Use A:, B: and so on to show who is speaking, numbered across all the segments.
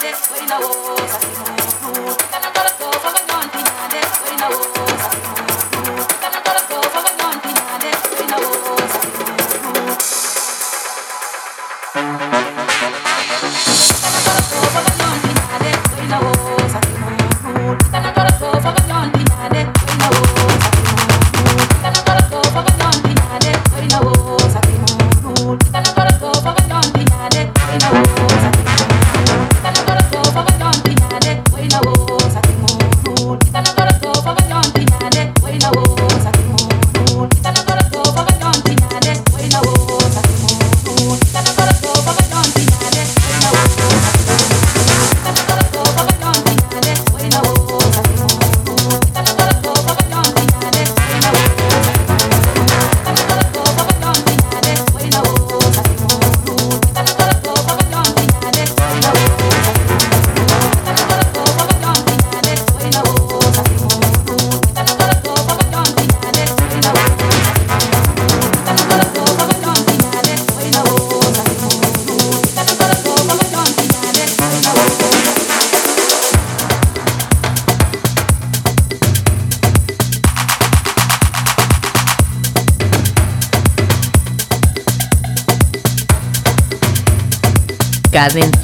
A: Waiting a woes, I see no. Gonna go to go, gonna go and be honest. I
B: saben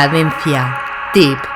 B: Cadencia. Tip.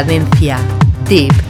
B: Cadencia. Tip.